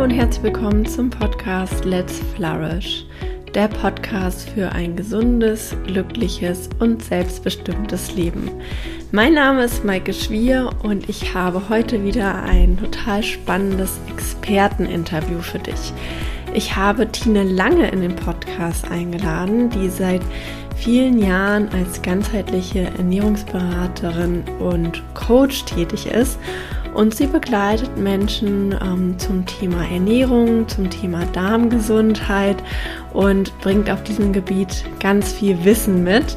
Hallo und herzlich willkommen zum Podcast Let's Flourish, der Podcast für ein gesundes, glückliches und selbstbestimmtes Leben. Mein Name ist Maike Schwier und ich habe heute wieder ein total spannendes Experteninterview für dich. Ich habe Tine Lange in den Podcast eingeladen, die seit vielen Jahren als ganzheitliche Ernährungsberaterin und Coach tätig ist und sie begleitet Menschen ähm, zum Thema Ernährung, zum Thema Darmgesundheit und bringt auf diesem Gebiet ganz viel Wissen mit.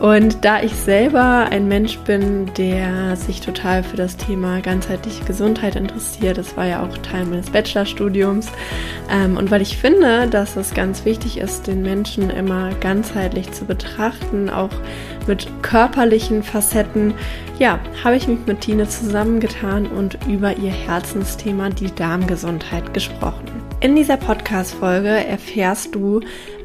Und da ich selber ein Mensch bin, der sich total für das Thema ganzheitliche Gesundheit interessiert, das war ja auch Teil meines Bachelorstudiums, ähm, und weil ich finde, dass es ganz wichtig ist, den Menschen immer ganzheitlich zu betrachten, auch mit körperlichen Facetten, ja, habe ich mich mit Tine zusammengetan und über ihr Herzensthema, die Darmgesundheit, gesprochen. In dieser Podcast-Folge erfährst du,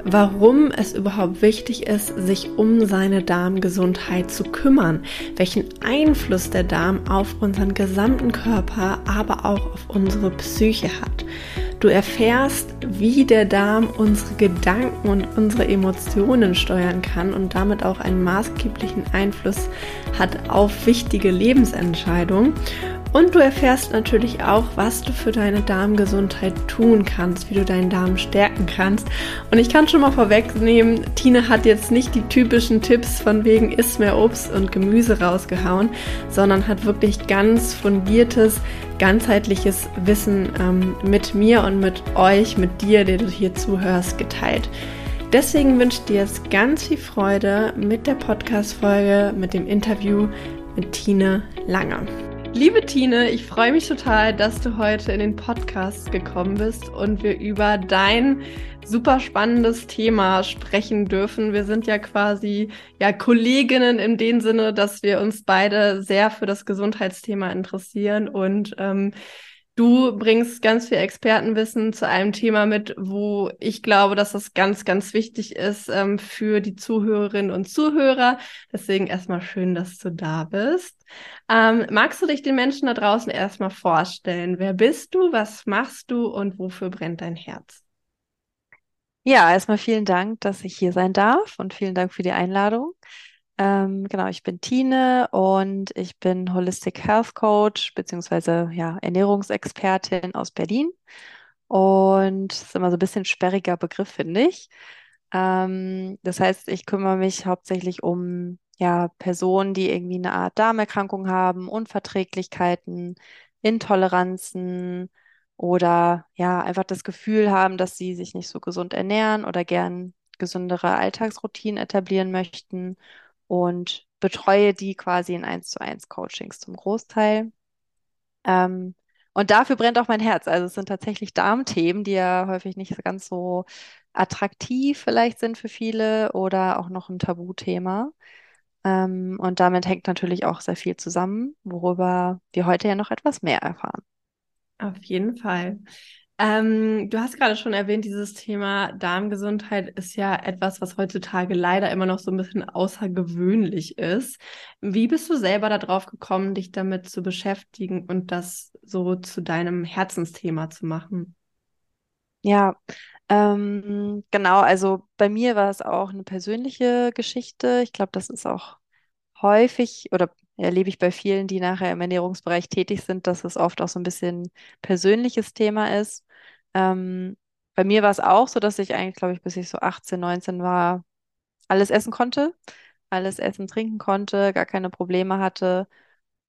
warum es überhaupt wichtig ist, sich um seine Darmgesundheit zu kümmern, welchen Einfluss der Darm auf unseren gesamten Körper, aber auch auf unsere Psyche hat. Du erfährst, wie der Darm unsere Gedanken und unsere Emotionen steuern kann und damit auch einen maßgeblichen Einfluss hat auf wichtige Lebensentscheidungen. Und du erfährst natürlich auch, was du für deine Darmgesundheit tun kannst, wie du deinen Darm stärken kannst. Und ich kann schon mal vorwegnehmen, Tine hat jetzt nicht die typischen Tipps von wegen isst mehr Obst und Gemüse rausgehauen, sondern hat wirklich ganz fundiertes, ganzheitliches Wissen ähm, mit mir und mit euch, mit dir, der du hier zuhörst, geteilt. Deswegen wünsche ich dir jetzt ganz viel Freude mit der Podcast-Folge, mit dem Interview mit Tine Lange. Liebe Tine, ich freue mich total, dass du heute in den Podcast gekommen bist und wir über dein super spannendes Thema sprechen dürfen. Wir sind ja quasi ja Kolleginnen in dem Sinne, dass wir uns beide sehr für das Gesundheitsthema interessieren und ähm, Du bringst ganz viel Expertenwissen zu einem Thema mit, wo ich glaube, dass das ganz, ganz wichtig ist ähm, für die Zuhörerinnen und Zuhörer. Deswegen erstmal schön, dass du da bist. Ähm, magst du dich den Menschen da draußen erstmal vorstellen? Wer bist du? Was machst du und wofür brennt dein Herz? Ja, erstmal vielen Dank, dass ich hier sein darf und vielen Dank für die Einladung. Ähm, genau, ich bin Tine und ich bin Holistic Health Coach beziehungsweise ja, Ernährungsexpertin aus Berlin. Und das ist immer so ein bisschen sperriger Begriff, finde ich. Ähm, das heißt, ich kümmere mich hauptsächlich um ja, Personen, die irgendwie eine Art Darmerkrankung haben, Unverträglichkeiten, Intoleranzen oder ja, einfach das Gefühl haben, dass sie sich nicht so gesund ernähren oder gern gesündere Alltagsroutinen etablieren möchten und betreue die quasi in 1 zu 1 Coachings zum Großteil. Ähm, und dafür brennt auch mein Herz. Also es sind tatsächlich Darmthemen, die ja häufig nicht ganz so attraktiv vielleicht sind für viele oder auch noch ein Tabuthema. Ähm, und damit hängt natürlich auch sehr viel zusammen, worüber wir heute ja noch etwas mehr erfahren. Auf jeden Fall. Ähm, du hast gerade schon erwähnt, dieses Thema Darmgesundheit ist ja etwas, was heutzutage leider immer noch so ein bisschen außergewöhnlich ist. Wie bist du selber darauf gekommen, dich damit zu beschäftigen und das so zu deinem Herzensthema zu machen? Ja, ähm, genau. Also bei mir war es auch eine persönliche Geschichte. Ich glaube, das ist auch häufig oder erlebe ich bei vielen, die nachher im Ernährungsbereich tätig sind, dass es oft auch so ein bisschen persönliches Thema ist. Ähm, bei mir war es auch so, dass ich eigentlich, glaube ich, bis ich so 18, 19 war, alles essen konnte, alles essen, trinken konnte, gar keine Probleme hatte.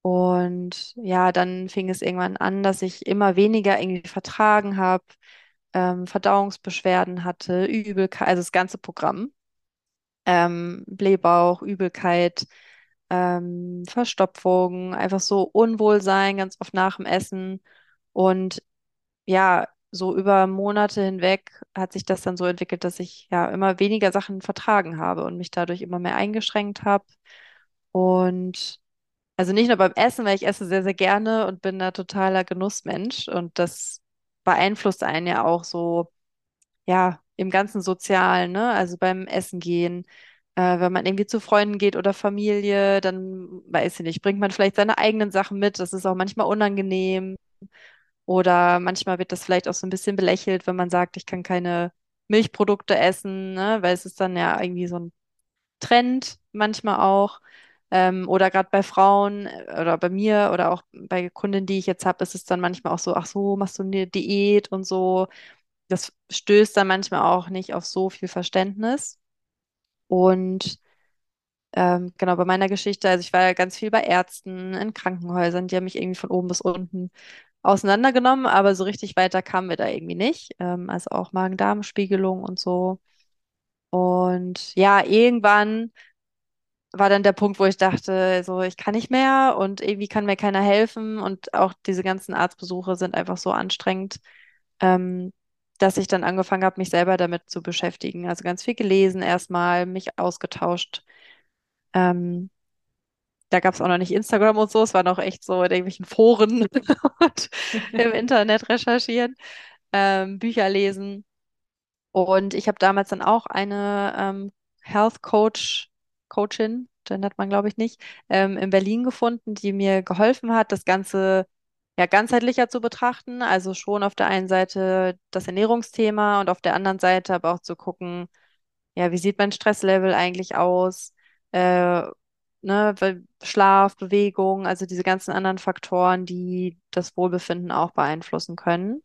Und ja, dann fing es irgendwann an, dass ich immer weniger irgendwie vertragen habe, ähm, Verdauungsbeschwerden hatte, Übelkeit, also das ganze Programm. Ähm, Blähbauch, Übelkeit, ähm, Verstopfung, einfach so Unwohlsein, ganz oft nach dem Essen. Und ja, so über Monate hinweg hat sich das dann so entwickelt, dass ich ja immer weniger Sachen vertragen habe und mich dadurch immer mehr eingeschränkt habe. Und also nicht nur beim Essen, weil ich esse sehr, sehr gerne und bin da totaler Genussmensch. Und das beeinflusst einen ja auch so, ja, im ganzen Sozialen, ne? Also beim Essen gehen, äh, wenn man irgendwie zu Freunden geht oder Familie, dann weiß ich nicht, bringt man vielleicht seine eigenen Sachen mit. Das ist auch manchmal unangenehm. Oder manchmal wird das vielleicht auch so ein bisschen belächelt, wenn man sagt, ich kann keine Milchprodukte essen, ne? Weil es ist dann ja irgendwie so ein Trend manchmal auch. Ähm, oder gerade bei Frauen äh, oder bei mir oder auch bei Kundinnen, die ich jetzt habe, ist es dann manchmal auch so, ach so, machst du eine Diät und so. Das stößt dann manchmal auch nicht auf so viel Verständnis. Und ähm, genau bei meiner Geschichte, also ich war ja ganz viel bei Ärzten, in Krankenhäusern, die haben mich irgendwie von oben bis unten auseinandergenommen, aber so richtig weiter kamen wir da irgendwie nicht. Ähm, also auch Magen-Darm-Spiegelung und so. Und ja, irgendwann war dann der Punkt, wo ich dachte, so, ich kann nicht mehr und irgendwie kann mir keiner helfen und auch diese ganzen Arztbesuche sind einfach so anstrengend, ähm, dass ich dann angefangen habe, mich selber damit zu beschäftigen. Also ganz viel gelesen erstmal, mich ausgetauscht. Ähm, da gab es auch noch nicht Instagram und so, es war noch echt so in irgendwelchen Foren und im Internet recherchieren, ähm, Bücher lesen. Und ich habe damals dann auch eine ähm, Health Coach, Coachin, gendert man glaube ich nicht, ähm, in Berlin gefunden, die mir geholfen hat, das Ganze ja ganzheitlicher zu betrachten. Also schon auf der einen Seite das Ernährungsthema und auf der anderen Seite aber auch zu gucken, ja, wie sieht mein Stresslevel eigentlich aus? Äh, ne, Schlaf, Bewegung, also diese ganzen anderen Faktoren, die das Wohlbefinden auch beeinflussen können.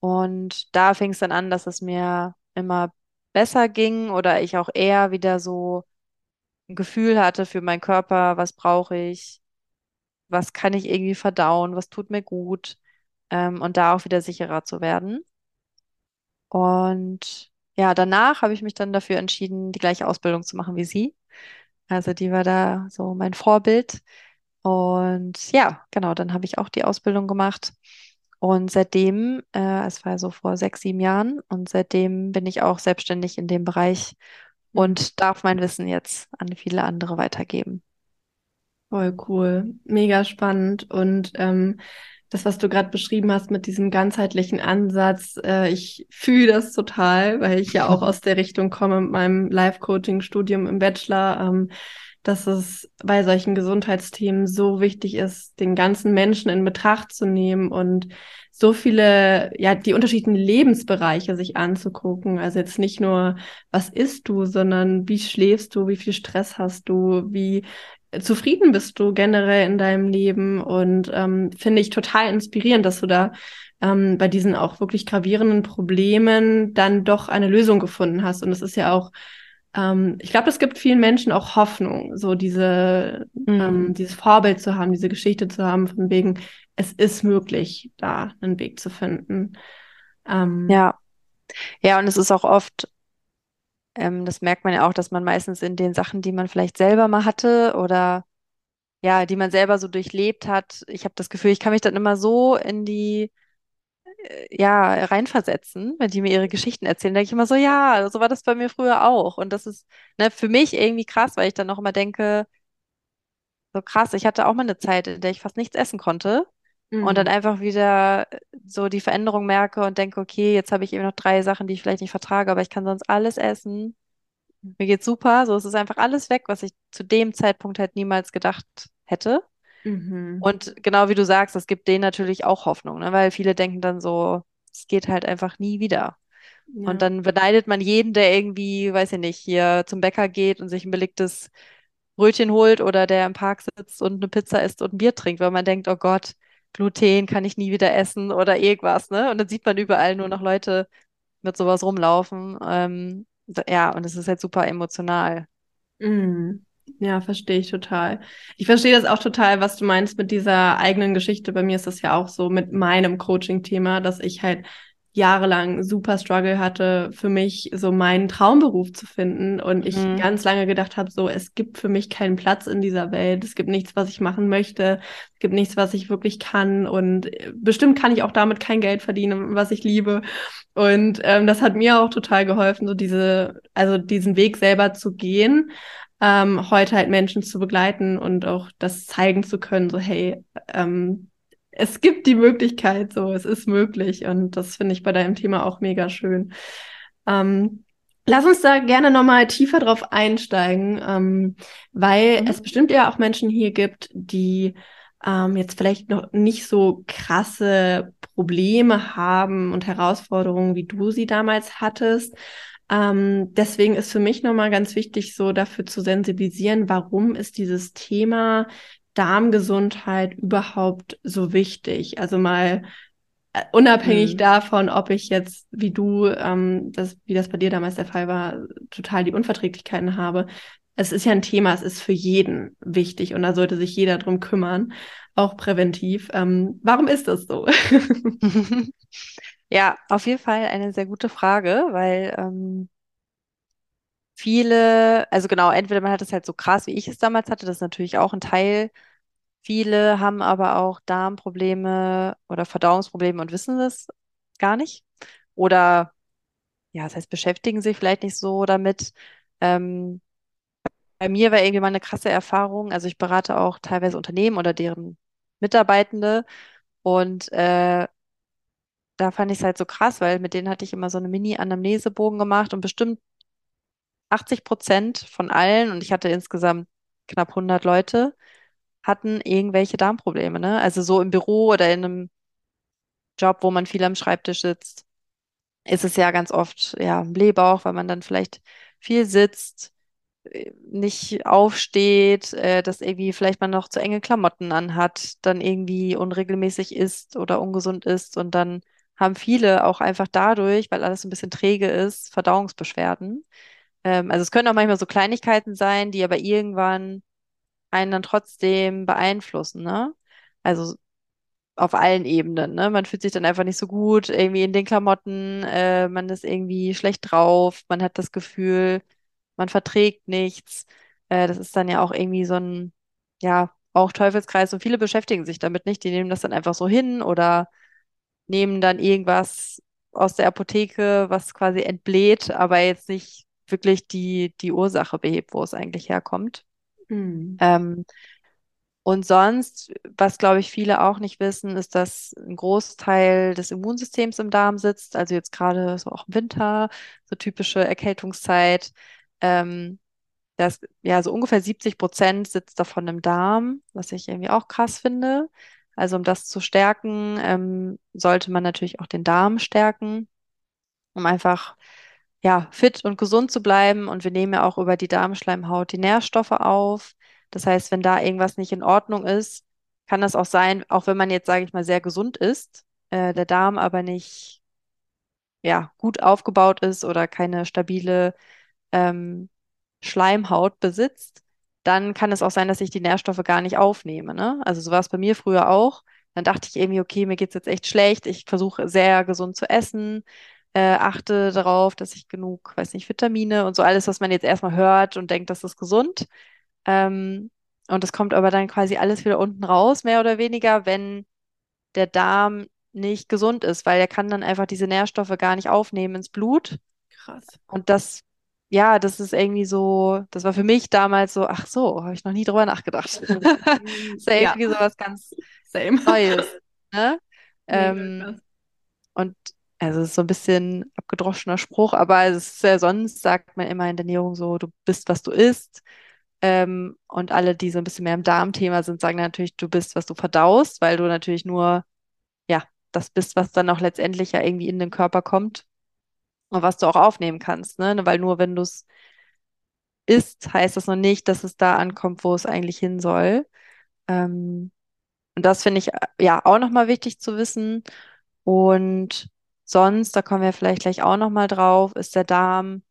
Und da fing es dann an, dass es mir immer besser ging oder ich auch eher wieder so ein Gefühl hatte für meinen Körper, was brauche ich, was kann ich irgendwie verdauen, was tut mir gut, ähm, und da auch wieder sicherer zu werden. Und ja, danach habe ich mich dann dafür entschieden, die gleiche Ausbildung zu machen wie sie. Also die war da so mein Vorbild. Und ja, genau, dann habe ich auch die Ausbildung gemacht. Und seitdem, äh, es war so vor sechs, sieben Jahren, und seitdem bin ich auch selbstständig in dem Bereich und darf mein Wissen jetzt an viele andere weitergeben. Voll cool, mega spannend. Und ähm, das, was du gerade beschrieben hast mit diesem ganzheitlichen Ansatz, äh, ich fühle das total, weil ich ja auch aus der Richtung komme mit meinem Life-Coaching-Studium im Bachelor, ähm, dass es bei solchen Gesundheitsthemen so wichtig ist, den ganzen Menschen in Betracht zu nehmen und so viele, ja, die unterschiedlichen Lebensbereiche sich anzugucken. Also jetzt nicht nur, was isst du, sondern wie schläfst du, wie viel Stress hast du, wie zufrieden bist du generell in deinem Leben und ähm, finde ich total inspirierend, dass du da ähm, bei diesen auch wirklich gravierenden Problemen dann doch eine Lösung gefunden hast. Und es ist ja auch, ähm, ich glaube, es gibt vielen Menschen auch Hoffnung, so diese, mhm. ähm, dieses Vorbild zu haben, diese Geschichte zu haben, von wegen, es ist möglich, da einen Weg zu finden. Ähm, ja. Ja, und es ist auch oft ähm, das merkt man ja auch, dass man meistens in den Sachen, die man vielleicht selber mal hatte oder ja, die man selber so durchlebt hat, ich habe das Gefühl, ich kann mich dann immer so in die äh, ja, reinversetzen, wenn die mir ihre Geschichten erzählen, denke ich immer so, ja, so war das bei mir früher auch. Und das ist ne, für mich irgendwie krass, weil ich dann auch immer denke, so krass, ich hatte auch mal eine Zeit, in der ich fast nichts essen konnte. Und dann mhm. einfach wieder so die Veränderung merke und denke, okay, jetzt habe ich eben noch drei Sachen, die ich vielleicht nicht vertrage, aber ich kann sonst alles essen. Mir geht's super. So, es ist einfach alles weg, was ich zu dem Zeitpunkt halt niemals gedacht hätte. Mhm. Und genau wie du sagst, es gibt denen natürlich auch Hoffnung, ne? Weil viele denken dann so, es geht halt einfach nie wieder. Ja. Und dann beneidet man jeden, der irgendwie, weiß ich nicht, hier zum Bäcker geht und sich ein belegtes Brötchen holt oder der im Park sitzt und eine Pizza isst und ein Bier trinkt, weil man denkt, oh Gott, Gluten kann ich nie wieder essen oder irgendwas, ne? Und dann sieht man überall nur noch Leute mit sowas rumlaufen. Ähm, ja, und es ist halt super emotional. Mm. Ja, verstehe ich total. Ich verstehe das auch total, was du meinst mit dieser eigenen Geschichte. Bei mir ist das ja auch so mit meinem Coaching-Thema, dass ich halt jahrelang super Struggle hatte, für mich so meinen Traumberuf zu finden und ich mhm. ganz lange gedacht habe, so es gibt für mich keinen Platz in dieser Welt, es gibt nichts, was ich machen möchte, es gibt nichts, was ich wirklich kann und äh, bestimmt kann ich auch damit kein Geld verdienen, was ich liebe und ähm, das hat mir auch total geholfen, so diese, also diesen Weg selber zu gehen. Ähm, heute halt Menschen zu begleiten und auch das zeigen zu können, so hey, ähm, es gibt die Möglichkeit, so, es ist möglich. Und das finde ich bei deinem Thema auch mega schön. Ähm, lass uns da gerne nochmal tiefer drauf einsteigen, ähm, weil mhm. es bestimmt ja auch Menschen hier gibt, die ähm, jetzt vielleicht noch nicht so krasse Probleme haben und Herausforderungen, wie du sie damals hattest. Ähm, deswegen ist für mich nochmal ganz wichtig, so dafür zu sensibilisieren, warum ist dieses Thema Darmgesundheit überhaupt so wichtig? Also mal äh, unabhängig mhm. davon, ob ich jetzt, wie du, ähm, das, wie das bei dir damals der Fall war, total die Unverträglichkeiten habe. Es ist ja ein Thema, es ist für jeden wichtig und da sollte sich jeder drum kümmern, auch präventiv. Ähm, warum ist das so? ja, auf jeden Fall eine sehr gute Frage, weil ähm, viele, also genau, entweder man hat es halt so krass, wie ich es damals hatte, das ist natürlich auch ein Teil Viele haben aber auch Darmprobleme oder Verdauungsprobleme und wissen das gar nicht. Oder, ja, das heißt, beschäftigen sich vielleicht nicht so damit. Ähm, bei mir war irgendwie mal eine krasse Erfahrung. Also ich berate auch teilweise Unternehmen oder deren Mitarbeitende. Und äh, da fand ich es halt so krass, weil mit denen hatte ich immer so eine Mini-Anamnesebogen gemacht und bestimmt 80 Prozent von allen, und ich hatte insgesamt knapp 100 Leute, hatten irgendwelche Darmprobleme, ne? Also so im Büro oder in einem Job, wo man viel am Schreibtisch sitzt, ist es ja ganz oft ja Blähbauch, weil man dann vielleicht viel sitzt, äh, nicht aufsteht, äh, dass irgendwie vielleicht man noch zu enge Klamotten anhat, dann irgendwie unregelmäßig isst oder ungesund ist und dann haben viele auch einfach dadurch, weil alles ein bisschen träge ist, Verdauungsbeschwerden. Ähm, also es können auch manchmal so Kleinigkeiten sein, die aber irgendwann einen dann trotzdem beeinflussen, ne? Also auf allen Ebenen, ne? Man fühlt sich dann einfach nicht so gut, irgendwie in den Klamotten, äh, man ist irgendwie schlecht drauf, man hat das Gefühl, man verträgt nichts. Äh, das ist dann ja auch irgendwie so ein, ja, auch Teufelskreis und viele beschäftigen sich damit nicht. Die nehmen das dann einfach so hin oder nehmen dann irgendwas aus der Apotheke, was quasi entbläht, aber jetzt nicht wirklich die, die Ursache behebt, wo es eigentlich herkommt. Mhm. Ähm, und sonst, was glaube ich viele auch nicht wissen, ist, dass ein Großteil des Immunsystems im Darm sitzt. Also jetzt gerade so auch im Winter, so typische Erkältungszeit. Ähm, das, ja, so ungefähr 70 Prozent sitzt davon im Darm, was ich irgendwie auch krass finde. Also um das zu stärken, ähm, sollte man natürlich auch den Darm stärken, um einfach ja, fit und gesund zu bleiben. Und wir nehmen ja auch über die Darmschleimhaut die Nährstoffe auf. Das heißt, wenn da irgendwas nicht in Ordnung ist, kann das auch sein, auch wenn man jetzt, sage ich mal, sehr gesund ist, äh, der Darm aber nicht ja, gut aufgebaut ist oder keine stabile ähm, Schleimhaut besitzt, dann kann es auch sein, dass ich die Nährstoffe gar nicht aufnehme. Ne? Also so war es bei mir früher auch. Dann dachte ich irgendwie, okay, mir geht's jetzt echt schlecht. Ich versuche sehr gesund zu essen, äh, achte darauf, dass ich genug, weiß nicht, Vitamine und so alles, was man jetzt erstmal hört und denkt, das ist gesund. Ähm, und das kommt aber dann quasi alles wieder unten raus, mehr oder weniger, wenn der Darm nicht gesund ist, weil er kann dann einfach diese Nährstoffe gar nicht aufnehmen ins Blut. Krass. Und das, ja, das ist irgendwie so, das war für mich damals so, ach so, habe ich noch nie drüber nachgedacht. das ist ja irgendwie so was ganz Same. Neues. Ne? Ähm, und also es ist so ein bisschen abgedroschener Spruch, aber es ist ja sonst, sagt man immer in der Ernährung so, du bist, was du isst. Ähm, und alle, die so ein bisschen mehr im Darmthema sind, sagen natürlich, du bist, was du verdaust, weil du natürlich nur, ja, das bist, was dann auch letztendlich ja irgendwie in den Körper kommt und was du auch aufnehmen kannst, ne? Weil nur wenn du es isst, heißt das noch nicht, dass es da ankommt, wo es eigentlich hin soll. Ähm, und das finde ich ja auch nochmal wichtig zu wissen. Und Sonst, da kommen wir vielleicht gleich auch nochmal drauf, ist der Darm,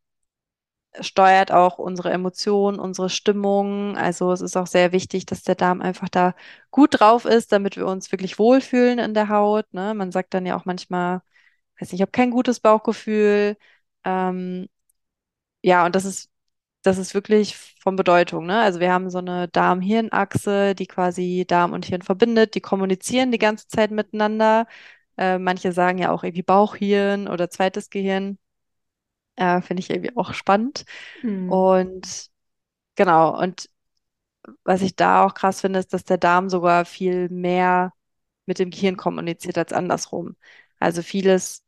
steuert auch unsere Emotionen, unsere Stimmung. Also es ist auch sehr wichtig, dass der Darm einfach da gut drauf ist, damit wir uns wirklich wohlfühlen in der Haut. Ne? Man sagt dann ja auch manchmal, weiß nicht, ich habe kein gutes Bauchgefühl. Ähm, ja, und das ist, das ist wirklich von Bedeutung. Ne? Also wir haben so eine Darm-Hirn-Achse, die quasi Darm und Hirn verbindet. Die kommunizieren die ganze Zeit miteinander. Äh, manche sagen ja auch irgendwie Bauchhirn oder zweites Gehirn. Äh, Finde ich irgendwie auch spannend. Mhm. Und genau, und was ich da auch krass finde, ist, dass der Darm sogar viel mehr mit dem Gehirn kommuniziert als andersrum. Also vieles,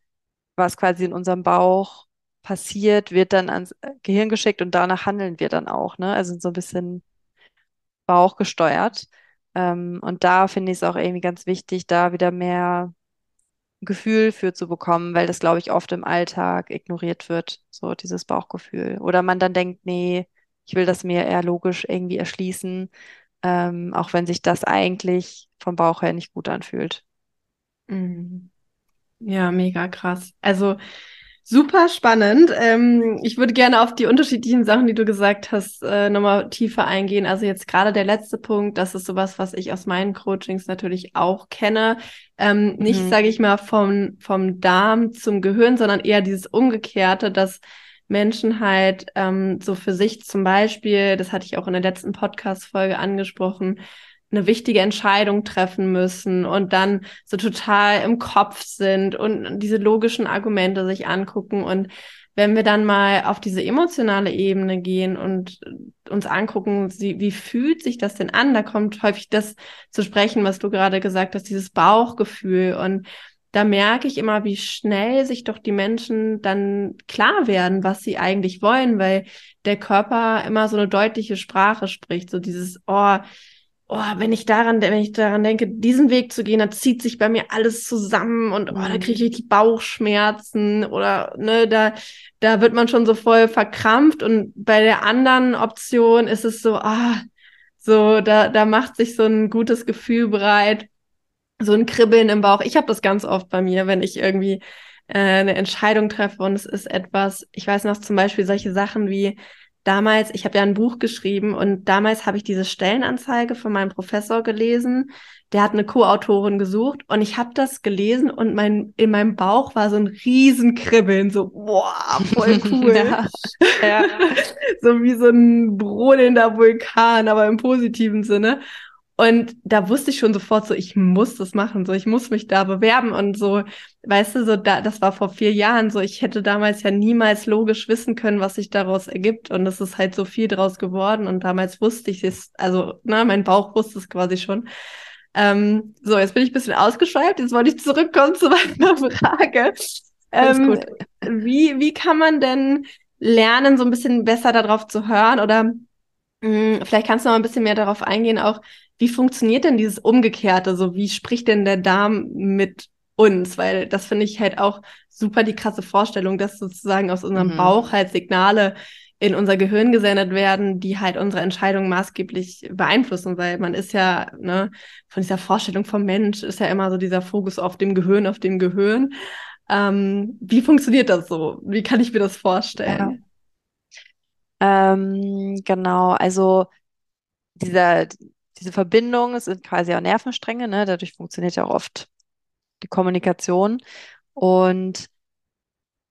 was quasi in unserem Bauch passiert, wird dann ans Gehirn geschickt und danach handeln wir dann auch, ne? Also so ein bisschen bauchgesteuert. Ähm, und da finde ich es auch irgendwie ganz wichtig, da wieder mehr Gefühl für zu bekommen, weil das, glaube ich, oft im Alltag ignoriert wird, so dieses Bauchgefühl. Oder man dann denkt, nee, ich will das mir eher logisch irgendwie erschließen, ähm, auch wenn sich das eigentlich vom Bauch her nicht gut anfühlt. Mhm. Ja, mega krass. Also super spannend. Ähm, ich würde gerne auf die unterschiedlichen Sachen, die du gesagt hast, äh, nochmal tiefer eingehen. Also jetzt gerade der letzte Punkt, das ist sowas, was ich aus meinen Coachings natürlich auch kenne. Ähm, nicht, Mhm. sage ich mal, vom, vom Darm zum Gehirn, sondern eher dieses Umgekehrte, dass Menschen halt ähm, so für sich zum Beispiel, das hatte ich auch in der letzten Podcast-Folge angesprochen, eine wichtige Entscheidung treffen müssen und dann so total im Kopf sind und diese logischen Argumente sich angucken. Und wenn wir dann mal auf diese emotionale Ebene gehen und uns angucken, wie, fühlt sich das denn an, da kommt häufig das zu sprechen, was du gerade gesagt hast, dieses Bauchgefühl. Und da merke ich immer, wie schnell sich doch die Menschen dann klar werden, was sie eigentlich wollen, weil der Körper immer so eine deutliche Sprache spricht, so dieses, oh, oh, wenn ich daran, wenn ich daran denke, diesen Weg zu gehen, dann zieht sich bei mir alles zusammen und oh, da kriege ich richtig Bauchschmerzen oder ne, da, da wird man schon so voll verkrampft und bei der anderen Option ist es so, ah, so, da, da macht sich so ein gutes Gefühl bereit, so ein Kribbeln im Bauch. Ich habe das ganz oft bei mir, wenn ich irgendwie äh, eine Entscheidung treffe und es ist etwas, ich weiß noch zum Beispiel solche Sachen wie, damals, ich habe ja ein Buch geschrieben und damals habe ich diese Stellenanzeige von meinem Professor gelesen. Der hat eine Co-Autorin gesucht und ich habe das gelesen und mein, in meinem Bauch war so ein Riesenkribbeln, so, boah, voll cool. Ja. Ja. so wie so ein brodelnder Vulkan, aber im positiven Sinne. Und da wusste ich schon sofort so, ich muss das machen, so ich muss mich da bewerben und so, weißt du, so da, das war vor vier Jahren so, ich hätte damals ja niemals logisch wissen können, was sich daraus ergibt und es ist halt so viel draus geworden und damals wusste ich es, also, na, mein Bauch wusste es quasi schon. Ähm, so, jetzt bin ich ein bisschen ausgeschweift, jetzt wollte ich zurückkommen zu meiner Frage. Ähm, wie, wie kann man denn lernen, so ein bisschen besser darauf zu hören oder mh, vielleicht kannst du noch ein bisschen mehr darauf eingehen, auch wie funktioniert denn dieses Umgekehrte? So, wie spricht denn der Darm mit uns? Weil das finde ich halt auch super die krasse Vorstellung, dass sozusagen aus unserem Mhm. Bauch halt Signale in unser Gehirn gesendet werden, die halt unsere Entscheidungen maßgeblich beeinflussen, weil man ist ja, ne, von dieser Vorstellung vom Mensch ist ja immer so dieser Fokus auf dem Gehirn, auf dem Gehirn. Ähm, wie funktioniert das so? Wie kann ich mir das vorstellen? Ähm, genau, also dieser, diese Verbindung es sind quasi auch Nervenstränge, ne? Dadurch funktioniert ja auch oft die Kommunikation. Und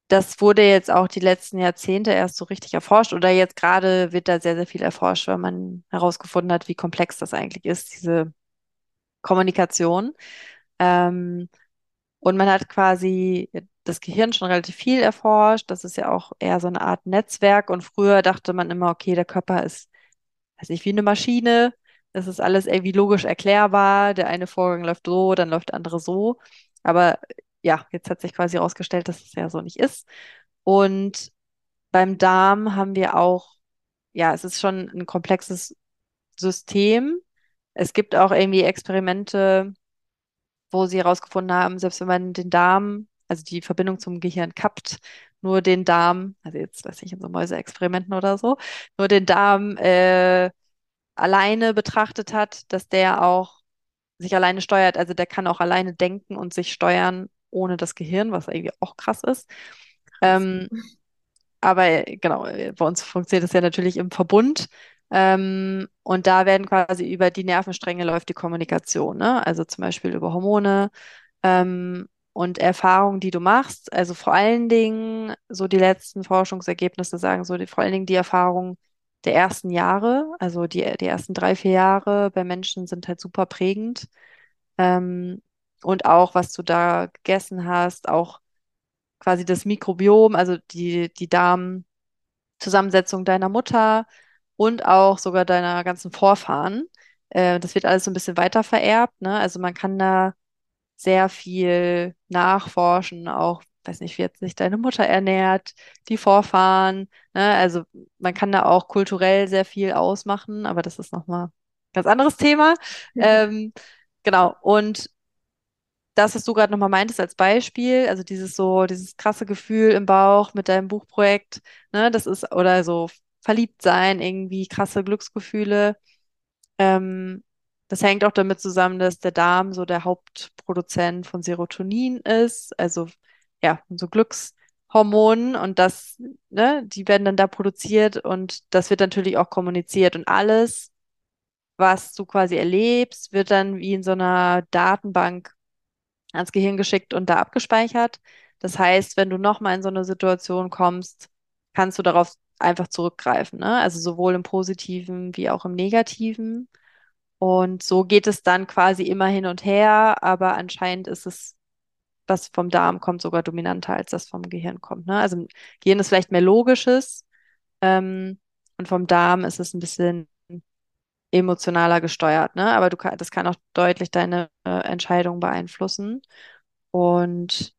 das wurde jetzt auch die letzten Jahrzehnte erst so richtig erforscht oder jetzt gerade wird da sehr, sehr viel erforscht, weil man herausgefunden hat, wie komplex das eigentlich ist, diese Kommunikation. Ähm, und man hat quasi das Gehirn schon relativ viel erforscht. Das ist ja auch eher so eine Art Netzwerk. Und früher dachte man immer, okay, der Körper ist, weiß nicht, wie eine Maschine. Das ist alles irgendwie logisch erklärbar. Der eine Vorgang läuft so, dann läuft der andere so. Aber ja, jetzt hat sich quasi herausgestellt, dass es ja so nicht ist. Und beim Darm haben wir auch, ja, es ist schon ein komplexes System. Es gibt auch irgendwie Experimente, wo sie herausgefunden haben, selbst wenn man den Darm, also die Verbindung zum Gehirn kappt, nur den Darm, also jetzt weiß ich in so Mäuseexperimenten oder so, nur den Darm äh, alleine betrachtet hat, dass der auch sich alleine steuert. Also der kann auch alleine denken und sich steuern ohne das Gehirn, was irgendwie auch krass ist. Ähm, aber äh, genau, äh, bei uns funktioniert das ja natürlich im Verbund. Ähm, und da werden quasi über die Nervenstränge läuft die Kommunikation, ne? Also zum Beispiel über Hormone ähm, und Erfahrungen, die du machst. Also vor allen Dingen, so die letzten Forschungsergebnisse sagen so, die, vor allen Dingen die Erfahrungen der ersten Jahre, also die, die ersten drei, vier Jahre bei Menschen sind halt super prägend. Ähm, und auch, was du da gegessen hast, auch quasi das Mikrobiom, also die, die Darmzusammensetzung deiner Mutter und auch sogar deiner ganzen Vorfahren. Äh, das wird alles so ein bisschen weiter vererbt, ne? Also man kann da sehr viel nachforschen, auch, weiß nicht, wie jetzt sich deine Mutter ernährt, die Vorfahren, ne? Also man kann da auch kulturell sehr viel ausmachen, aber das ist nochmal ein ganz anderes Thema. Ja. Ähm, genau, und das, was du gerade nochmal meintest als Beispiel, also dieses so, dieses krasse Gefühl im Bauch mit deinem Buchprojekt, ne, das ist, oder so verliebt sein, irgendwie krasse Glücksgefühle. Ähm, das hängt auch damit zusammen, dass der Darm so der Hauptproduzent von Serotonin ist, also ja, so Glückshormonen und das, ne, die werden dann da produziert und das wird natürlich auch kommuniziert und alles, was du quasi erlebst, wird dann wie in so einer Datenbank ans Gehirn geschickt und da abgespeichert. Das heißt, wenn du nochmal in so eine Situation kommst, kannst du darauf einfach zurückgreifen, ne? Also sowohl im Positiven wie auch im Negativen. Und so geht es dann quasi immer hin und her, aber anscheinend ist es, was vom Darm kommt, sogar dominanter, als das vom Gehirn kommt, ne? Also Gehirn ist vielleicht mehr Logisches, ähm, und vom Darm ist es ein bisschen emotionaler gesteuert, ne? Aber du kann, das kann auch deutlich deine äh, Entscheidung beeinflussen. Und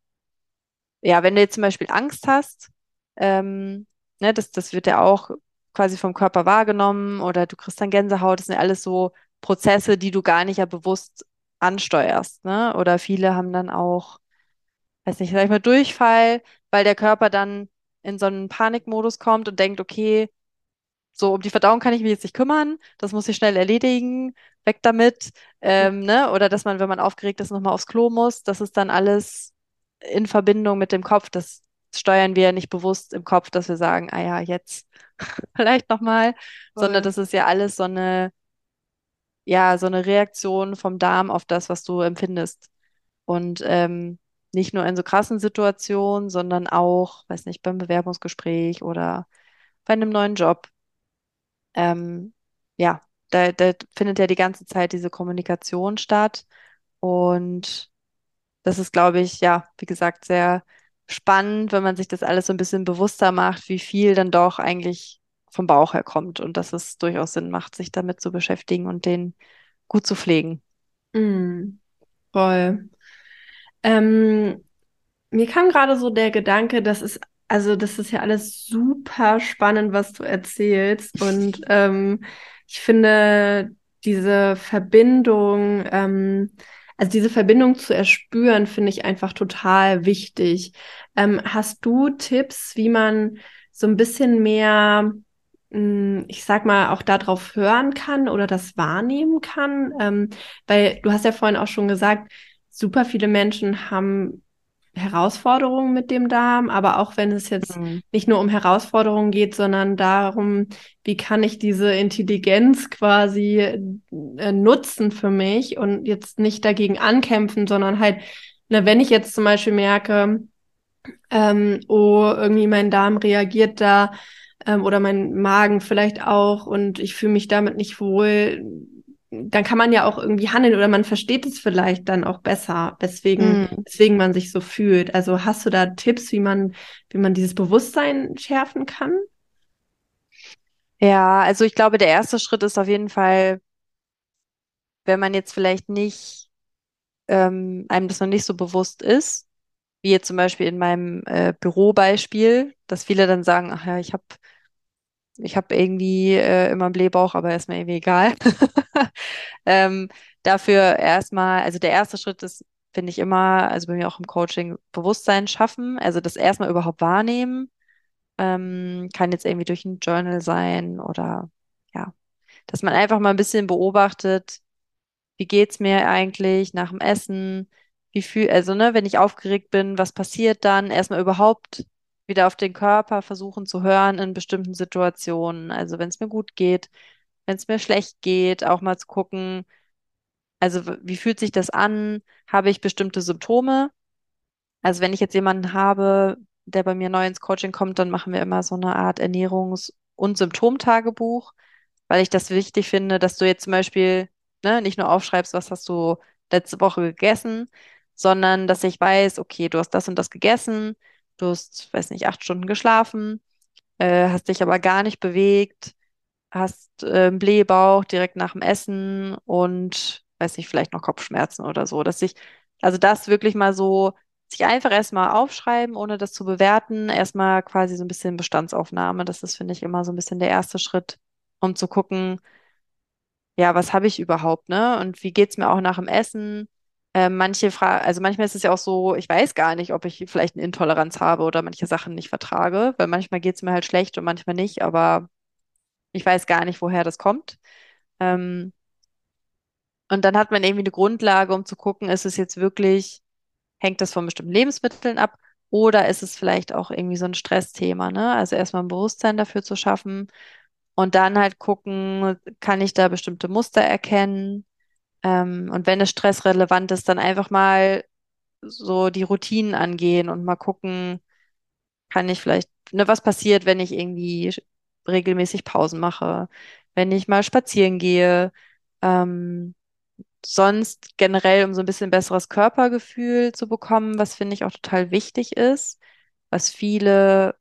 ja, wenn du jetzt zum Beispiel Angst hast, ähm, ne, das, das wird ja auch quasi vom Körper wahrgenommen oder du kriegst dann Gänsehaut, das sind ja alles so Prozesse, die du gar nicht ja bewusst ansteuerst, ne? Oder viele haben dann auch, weiß nicht, sag ich mal, Durchfall, weil der Körper dann in so einen Panikmodus kommt und denkt, okay, so, um die Verdauung kann ich mich jetzt nicht kümmern, das muss ich schnell erledigen, weg damit, ähm, ne? Oder dass man, wenn man aufgeregt ist, nochmal aufs Klo muss, das ist dann alles in Verbindung mit dem Kopf, das steuern wir ja nicht bewusst im Kopf, dass wir sagen, ah ja, jetzt vielleicht nochmal, sondern das ist ja alles so eine, ja, so eine Reaktion vom Darm auf das, was du empfindest. Und ähm, nicht nur in so krassen Situationen, sondern auch, weiß nicht, beim Bewerbungsgespräch oder bei einem neuen Job ähm, ja, da, da findet ja die ganze Zeit diese Kommunikation statt. Und das ist, glaube ich, ja, wie gesagt, sehr spannend, wenn man sich das alles so ein bisschen bewusster macht, wie viel dann doch eigentlich vom Bauch her kommt und dass es durchaus Sinn macht, sich damit zu beschäftigen und den gut zu pflegen. Mm, voll. Ähm, Mir kam gerade so der Gedanke, das ist, also das ist ja alles super spannend, was du erzählst. Und ähm, ich finde diese Verbindung, ähm, also diese Verbindung zu erspüren, finde ich einfach total wichtig. Ähm, hast du Tipps, wie man so ein bisschen mehr, mh, ich sag mal, auch darauf hören kann oder das wahrnehmen kann? Ähm, weil du hast ja vorhin auch schon gesagt, super viele Menschen haben Herausforderungen mit dem Darm, aber auch wenn es jetzt Mhm. nicht nur um Herausforderungen geht, sondern darum, wie kann ich diese Intelligenz quasi äh, nutzen für mich und jetzt nicht dagegen ankämpfen, sondern halt, na, wenn ich jetzt zum Beispiel merke, ähm, oh, irgendwie mein Darm reagiert da ähm, oder mein Magen vielleicht auch und ich fühle mich damit nicht wohl, dann kann man ja auch irgendwie handeln oder man versteht es vielleicht dann auch besser, weswegen, Mhm. weswegen man sich so fühlt. Also hast du da Tipps, wie man, wie man dieses Bewusstsein schärfen kann? Ja, also ich glaube, der erste Schritt ist auf jeden Fall, wenn man jetzt vielleicht nicht, ähm, einem das noch nicht so bewusst ist, wie jetzt zum Beispiel in meinem äh, Bürobeispiel, dass viele dann sagen, ach ja, ich habe ich hab irgendwie äh, immer einen Blähbauch, aber ist mir irgendwie egal. Ähm, dafür erstmal, also der erste Schritt ist, finde ich immer, also bei mir auch im Coaching, Bewusstsein schaffen, also das erstmal überhaupt wahrnehmen. Ähm, kann jetzt irgendwie durch ein Journal sein oder ja, dass man einfach mal ein bisschen beobachtet, wie geht's mir eigentlich nach dem Essen? Wie fühl, also ne, wenn ich aufgeregt bin, was passiert dann? Erstmal überhaupt wieder auf den Körper versuchen zu hören in bestimmten Situationen. Also wenn es mir gut geht, wenn es mir schlecht geht, auch mal zu gucken, also wie fühlt sich das an? Habe ich bestimmte Symptome? Also wenn ich jetzt jemanden habe, der bei mir neu ins Coaching kommt, dann machen wir immer so eine Art Ernährungs- und Symptomtagebuch weil ich das wichtig finde, dass du jetzt zum Beispiel ne, nicht nur aufschreibst, was hast du letzte Woche gegessen, sondern dass ich weiß, okay, du hast das und das gegessen, du hast, weiß nicht, acht Stunden geschlafen, äh, hast dich aber gar nicht bewegt, hast äh, einen Blähbauch direkt nach dem Essen und, weiß nicht, vielleicht noch Kopfschmerzen oder so, dass ich, also das wirklich mal so, sich einfach erstmal aufschreiben, ohne das zu bewerten, erstmal quasi so ein bisschen Bestandsaufnahme, das ist, finde ich, immer so ein bisschen der erste Schritt um zu gucken, ja, was habe ich überhaupt, ne? Und wie geht's mir auch nach dem Essen? Äh, manche Fragen, also manchmal ist es ja auch so, ich weiß gar nicht, ob ich vielleicht eine Intoleranz habe oder manche Sachen nicht vertrage, weil manchmal geht es mir halt schlecht und manchmal nicht, aber ich weiß gar nicht, woher das kommt. Ähm, und dann hat man irgendwie eine Grundlage, um zu gucken, ist es jetzt wirklich, hängt das von bestimmten Lebensmitteln ab oder ist es vielleicht auch irgendwie so ein Stressthema, ne? Also erstmal ein Bewusstsein dafür zu schaffen und dann halt gucken, kann ich da bestimmte Muster erkennen? Ähm, und wenn es stressrelevant ist, dann einfach mal so die Routinen angehen und mal gucken, kann ich vielleicht, ne, was passiert, wenn ich irgendwie regelmäßig Pausen mache, wenn ich mal spazieren gehe, ähm, sonst generell, um so ein bisschen besseres Körpergefühl zu bekommen, was finde ich auch total wichtig ist, was viele,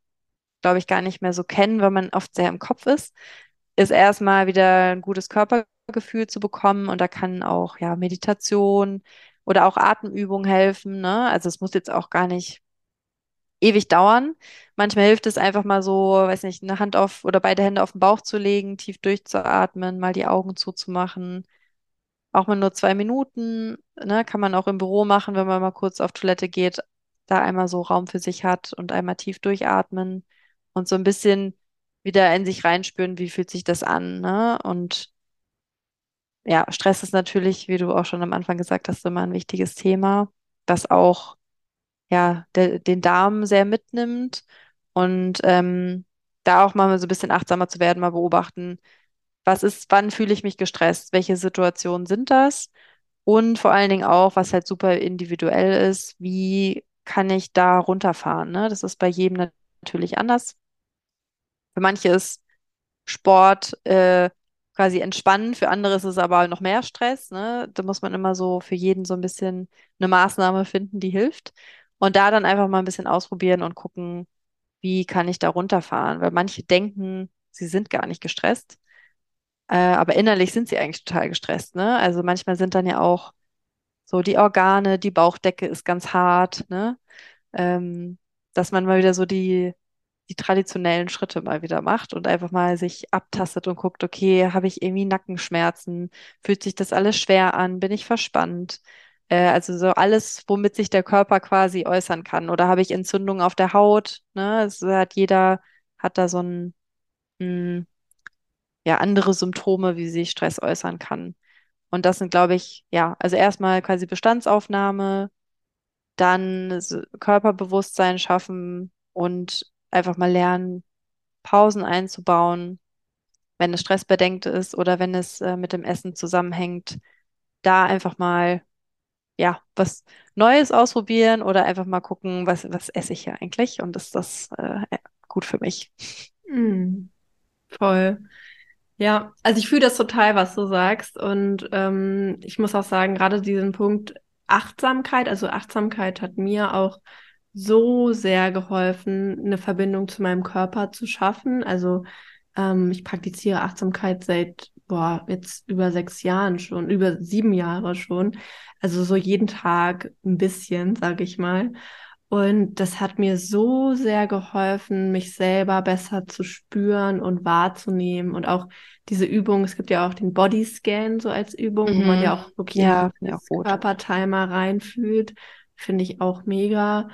glaube ich, gar nicht mehr so kennen, weil man oft sehr im Kopf ist, ist erstmal wieder ein gutes Körpergefühl zu bekommen und da kann auch ja Meditation oder auch Atemübung helfen, ne? Also es muss jetzt auch gar nicht ewig dauern. Manchmal hilft es einfach mal so, weiß nicht, eine Hand auf oder beide Hände auf den Bauch zu legen, tief durchzuatmen, mal die Augen zuzumachen. Auch mal nur zwei Minuten, ne, kann man auch im Büro machen, wenn man mal kurz auf Toilette geht, da einmal so Raum für sich hat und einmal tief durchatmen und so ein bisschen wieder in sich reinspüren, wie fühlt sich das an, ne? Und ja, Stress ist natürlich, wie du auch schon am Anfang gesagt hast, immer ein wichtiges Thema, das auch ja der, den Darm sehr mitnimmt und ähm, da auch mal so ein bisschen achtsamer zu werden, mal beobachten, was ist, wann fühle ich mich gestresst, welche Situationen sind das und vor allen Dingen auch, was halt super individuell ist, wie kann ich da runterfahren, ne? Das ist bei jedem natürlich anders. Für manche ist Sport äh, quasi entspannen, für andere ist es aber noch mehr Stress, ne? Da muss man immer so für jeden so ein bisschen eine Maßnahme finden, die hilft. Und da dann einfach mal ein bisschen ausprobieren und gucken, wie kann ich da runterfahren? Weil manche denken, sie sind gar nicht gestresst, äh, aber innerlich sind sie eigentlich total gestresst, ne? Also manchmal sind dann ja auch so die Organe, die Bauchdecke ist ganz hart, ne? Ähm, dass man mal wieder so die die traditionellen Schritte mal wieder macht und einfach mal sich abtastet und guckt, okay, habe ich irgendwie Nackenschmerzen? Fühlt sich das alles schwer an? Bin ich verspannt? Äh, also so alles, womit sich der Körper quasi äußern kann. Oder habe ich Entzündungen auf der Haut? Ne? Es hat jeder hat da so ein, mh, ja, andere Symptome, wie sich Stress äußern kann. Und das sind, glaube ich, ja, also erstmal quasi Bestandsaufnahme, dann Körperbewusstsein schaffen und einfach mal lernen, Pausen einzubauen, wenn es stressbedingt ist oder wenn es äh, mit dem Essen zusammenhängt, da einfach mal ja was Neues ausprobieren oder einfach mal gucken, was, was esse ich hier eigentlich und ist das äh, gut für mich? Mm, voll. Ja, also ich fühle das total, was du sagst. Und ähm, ich muss auch sagen, gerade diesen Punkt Achtsamkeit, also Achtsamkeit hat mir auch so sehr geholfen, eine Verbindung zu meinem Körper zu schaffen. Also ähm, ich praktiziere Achtsamkeit seit, boah, jetzt über sechs Jahren schon, über sieben Jahre schon. Also so jeden Tag ein bisschen, sage ich mal. Und das hat mir so sehr geholfen, mich selber besser zu spüren und wahrzunehmen und auch diese Übung, es gibt ja auch den Bodyscan so als Übung, wo man ja Mhm. auch wirklich Ja, auch das gut. Körperteil mal reinfühlt, finde ich auch mega.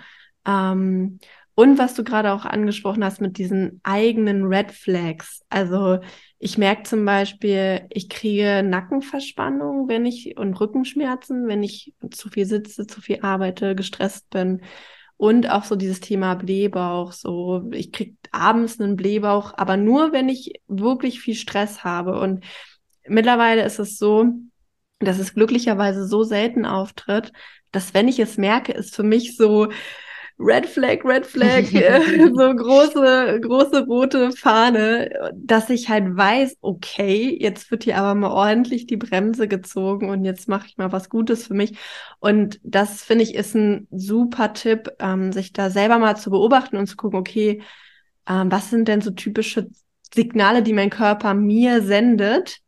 Ähm, und was du gerade auch angesprochen hast mit diesen eigenen Red Flags. Also ich merke zum Beispiel, ich kriege Nackenverspannung, wenn ich und Rückenschmerzen, wenn ich zu viel sitze, zu viel arbeite, gestresst bin. Und auch so dieses Thema Blähbauch. So, ich krieg abends einen Blähbauch, aber nur, wenn ich wirklich viel Stress habe. Und mittlerweile ist es so, dass es glücklicherweise so selten auftritt, dass wenn ich es merke, ist für mich so Red Flag, Red Flag, äh, so große, große rote Fahne, dass ich halt weiß, okay, jetzt wird hier aber mal ordentlich die Bremse gezogen und jetzt mache ich mal was Gutes für mich. Und das finde ich ist ein super Tipp, ähm, sich da selber mal zu beobachten und zu gucken, okay, ähm, was sind denn so typische Signale, die mein Körper mir sendet,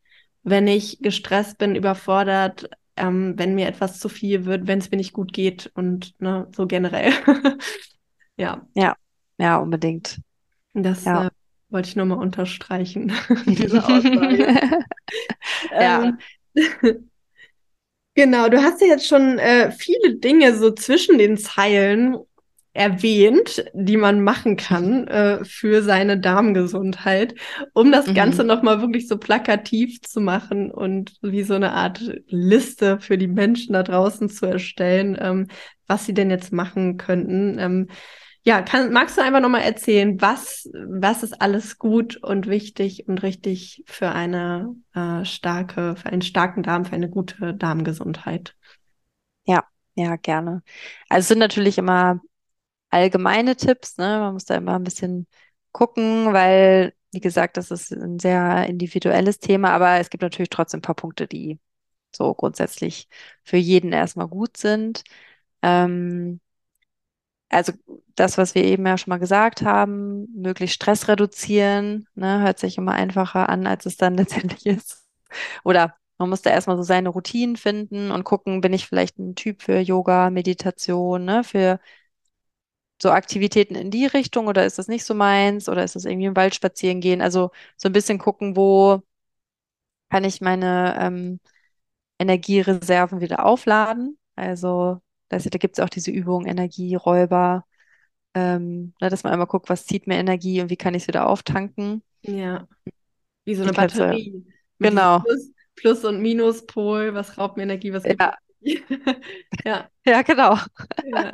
wenn ich gestresst bin, überfordert, ähm, wenn mir etwas zu viel wird, wenn es mir nicht gut geht und ne, so generell. ja, Ja, ja, unbedingt. das Ja. äh, wollte ich nochmal unterstreichen, diese Aussage. Ja. Ähm, Genau, du hast ja jetzt schon äh, viele Dinge so zwischen den Zeilen erwähnt, die man machen kann äh, für seine Darmgesundheit, um das Ganze Mhm. nochmal wirklich so plakativ zu machen und wie so eine Art Liste für die Menschen da draußen zu erstellen, ähm, was sie denn jetzt machen könnten. Ähm, ja, kann, magst du einfach nochmal erzählen, was, was ist alles gut und wichtig und richtig für eine äh, starke, für einen starken Darm, für eine gute Darmgesundheit? Ja, ja, gerne. Also es sind natürlich immer allgemeine Tipps, ne? Man muss da immer ein bisschen gucken, weil, wie gesagt, das ist ein sehr individuelles Thema, aber es gibt natürlich trotzdem ein paar Punkte, die so grundsätzlich für jeden erstmal gut sind. Ähm, also das, was wir eben ja schon mal gesagt haben, möglichst Stress reduzieren, ne? Hört sich immer einfacher an, als es dann letztendlich ist. Oder man muss da erstmal so seine Routinen finden und gucken, bin ich vielleicht ein Typ für Yoga, Meditation, ne? Für so Aktivitäten in die Richtung oder ist das nicht so meins oder ist das irgendwie im Wald spazieren gehen? Also so ein bisschen gucken, wo kann ich meine ähm, Energiereserven wieder aufladen? Also das, da gibt es auch diese Übung Energieräuber, ähm, ne, dass man einmal guckt, was zieht mir Energie und wie kann ich es wieder auftanken. Ja, wie so eine du, Batterie genau, Plus, Plus- und Minuspol, was raubt mir Energie, was gibt ja. Ja, ja, genau. ja,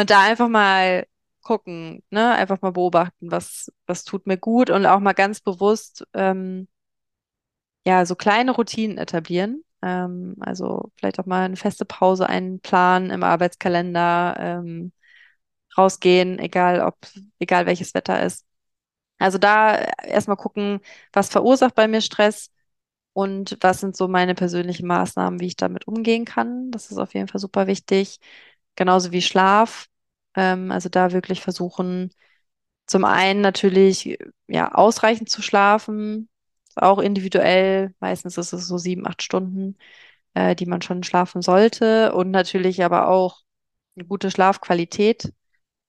Und da einfach mal gucken, ne, einfach mal beobachten, was, was tut mir gut und auch mal ganz bewusst ähm, ja, so kleine Routinen etablieren. Ähm, also vielleicht auch mal eine feste Pause einplanen im Arbeitskalender, ähm, rausgehen, egal ob, egal welches Wetter ist. Also da erstmal gucken, was verursacht bei mir Stress und was sind so meine persönlichen Maßnahmen, wie ich damit umgehen kann. Das ist auf jeden Fall super wichtig. Genauso wie Schlaf. Ähm, also da wirklich versuchen, zum einen natürlich, ja, ausreichend zu schlafen, auch individuell. Meistens ist es so sieben, acht Stunden, äh, die man schon schlafen sollte. Und natürlich aber auch eine gute Schlafqualität.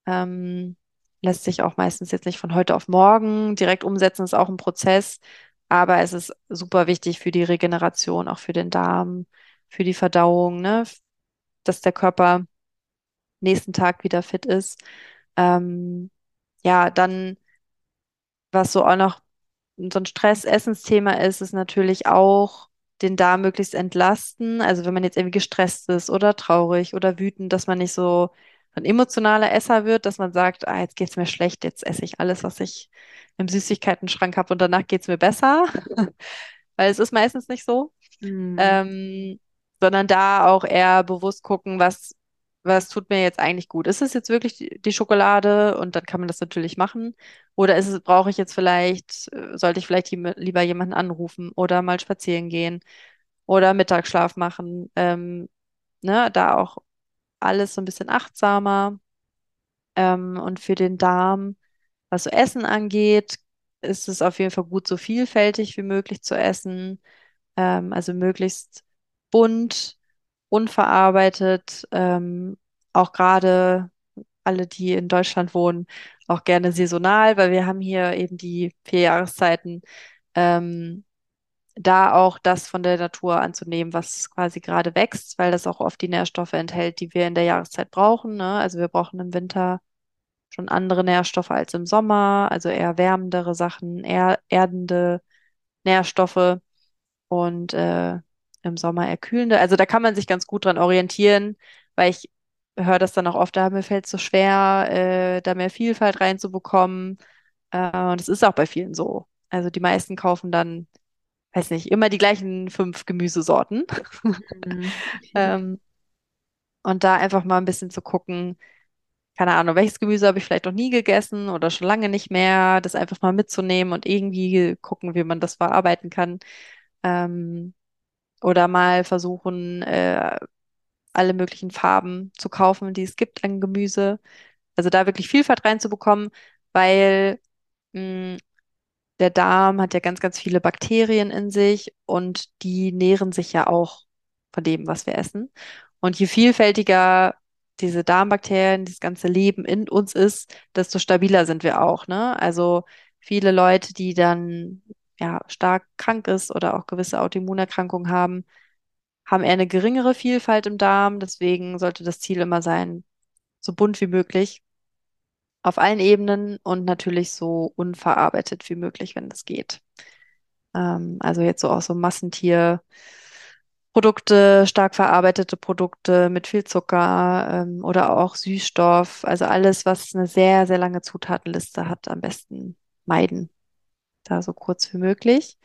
Ähm, lässt sich auch meistens jetzt nicht von heute auf morgen direkt umsetzen, ist auch ein Prozess. Aber es ist super wichtig für die Regeneration, auch für den Darm, für die Verdauung, ne? Dass der Körper nächsten Tag wieder fit ist. Ähm, ja, dann was so auch noch so ein Stress-Essensthema ist, ist natürlich auch den Darm möglichst entlasten. Also wenn man jetzt irgendwie gestresst ist oder traurig oder wütend, dass man nicht so ein emotionaler Esser wird, dass man sagt, ah, jetzt geht's mir schlecht, jetzt esse ich alles, was ich im Süßigkeiten-Schrank habe und danach geht's mir besser. Weil es ist meistens nicht so Hm. ähm, sondern da auch eher bewusst gucken, was, was tut mir jetzt eigentlich gut. Ist es jetzt wirklich die, Schokolade und dann kann man das natürlich machen? Oder ist es, brauche ich jetzt vielleicht, äh, sollte ich vielleicht lieber jemanden anrufen oder mal spazieren gehen oder Mittagsschlaf machen? Ähm, ne, da auch alles so ein bisschen achtsamer. Ähm, und für den Darm, was so Essen angeht, ist es auf jeden Fall gut, so vielfältig wie möglich zu essen. Ähm, also möglichst bunt, unverarbeitet, ähm, auch gerade alle, die in Deutschland wohnen, auch gerne saisonal, weil wir haben hier eben die vier Jahreszeiten. Ähm, da auch das von der Natur anzunehmen, was quasi gerade wächst, weil das auch oft die Nährstoffe enthält, die wir in der Jahreszeit brauchen, ne? Also wir brauchen im Winter schon andere Nährstoffe als im Sommer, also eher wärmendere Sachen, eher erdende Nährstoffe und äh, im Sommer eher kühlende. Also da kann man sich ganz gut dran orientieren, weil ich höre das dann auch oft, da mir fällt es so schwer, äh, da mehr Vielfalt reinzubekommen. Äh, und es ist auch bei vielen so. Also die meisten kaufen dann, weiß nicht, immer die gleichen fünf Gemüsesorten. Hm. Ähm, und da einfach mal ein bisschen zu gucken, keine Ahnung, welches Gemüse habe ich vielleicht noch nie gegessen oder schon lange nicht mehr, das einfach mal mitzunehmen und irgendwie gucken, wie man das verarbeiten kann. Ähm, oder mal versuchen, äh, alle möglichen Farben zu kaufen, die es gibt an Gemüse. Also da wirklich Vielfalt reinzubekommen, weil mh, der Darm hat ja ganz, ganz viele Bakterien in sich und die nähren sich ja auch von dem, was wir essen. Und je vielfältiger diese Darmbakterien, das ganze Leben in uns ist, desto stabiler sind wir auch, ne? Also viele Leute, die dann ja stark krank ist oder auch gewisse Autoimmunerkrankungen haben, haben eher eine geringere Vielfalt im Darm. Deswegen sollte das Ziel immer sein, so bunt wie möglich auf allen Ebenen und natürlich so unverarbeitet wie möglich, wenn das geht. Ähm, also jetzt so auch so Massentierprodukte, stark verarbeitete Produkte mit viel Zucker ähm, oder auch Süßstoff. Also alles, was eine sehr, sehr lange Zutatenliste hat, am besten meiden. Da so kurz wie möglich.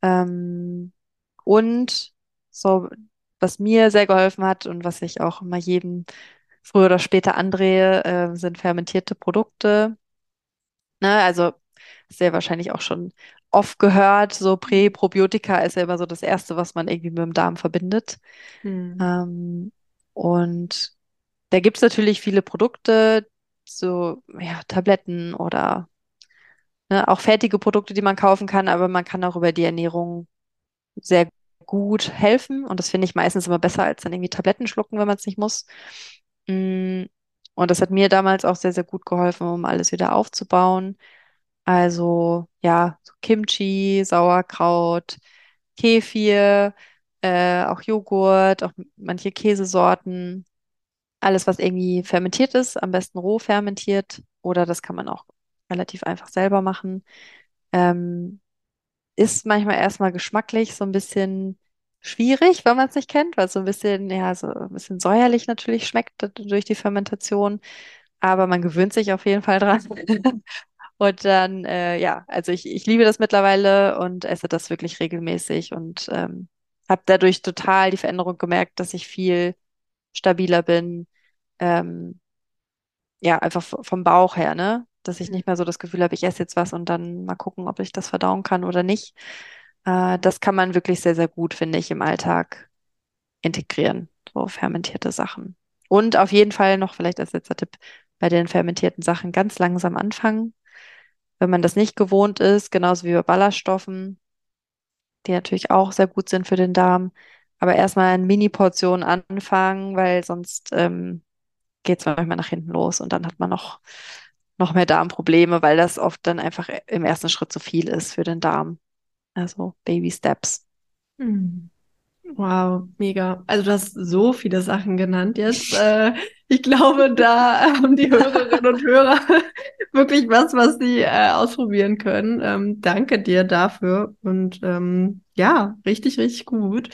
Ähm, und so, was mir sehr geholfen hat und was ich auch immer jedem früher oder später andrehe, äh, sind fermentierte Produkte. Ne? Also sehr wahrscheinlich auch schon oft gehört, so Prä, Probiotika ist ja immer so das Erste, was man irgendwie mit dem Darm verbindet. Hm. Ähm, und da gibt es natürlich viele Produkte, so ja, Tabletten oder ne, auch fertige Produkte, die man kaufen kann, aber man kann auch über die Ernährung sehr gut helfen. Und das finde ich meistens immer besser, als dann irgendwie Tabletten schlucken, wenn man es nicht muss. Mm, Und das hat mir damals auch sehr, sehr gut geholfen, um alles wieder aufzubauen. Also ja, so Kimchi, Sauerkraut, Kefir, äh, auch Joghurt, auch manche Käsesorten. Alles, was irgendwie fermentiert ist, am besten roh fermentiert. Oder das kann man auch relativ einfach selber machen. Ähm, ist manchmal erstmal geschmacklich so ein bisschen schwierig, wenn man es nicht kennt, weil es so ein bisschen, ja, so ein bisschen säuerlich natürlich schmeckt durch die Fermentation. Aber man gewöhnt sich auf jeden Fall dran. Und dann, äh, ja, also ich, ich liebe das mittlerweile und esse das wirklich regelmäßig und ähm, habe dadurch total die Veränderung gemerkt, dass ich viel stabiler bin. Ähm, ja, einfach vom Bauch her, ne? Dass ich nicht mehr so das Gefühl habe, ich esse jetzt was und dann mal gucken, ob ich das verdauen kann oder nicht. Äh, das kann man wirklich sehr, sehr gut, finde ich, im Alltag integrieren, so fermentierte Sachen. Und auf jeden Fall noch vielleicht als letzter Tipp bei den fermentierten Sachen ganz langsam anfangen, wenn man das nicht gewohnt ist, genauso wie bei Ballaststoffen, die natürlich auch sehr gut sind für den Darm. Aber erstmal in Mini-Portionen anfangen, weil sonst ähm, geht es manchmal nach hinten los und dann hat man noch, noch mehr Darmprobleme, weil das oft dann einfach im ersten Schritt zu viel ist für den Darm. Also Baby Steps. Hm. Wow, mega. Also du hast so viele Sachen genannt jetzt. Äh, ich glaube, da haben die Hörerinnen und Hörer wirklich was, was sie äh, ausprobieren können. Ähm, danke dir dafür. Und ähm, ja, richtig, richtig gut.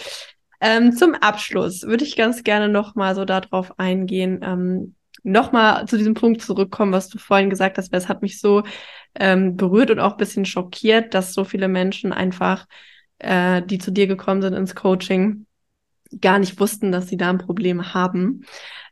Ähm, zum Abschluss würde ich ganz gerne nochmal so darauf eingehen, ähm, nochmal zu diesem Punkt zurückkommen, was du vorhin gesagt hast, weil es hat mich so ähm, berührt und auch ein bisschen schockiert, dass so viele Menschen einfach äh, die zu dir gekommen sind ins Coaching, gar nicht wussten, dass sie da ein Problem haben.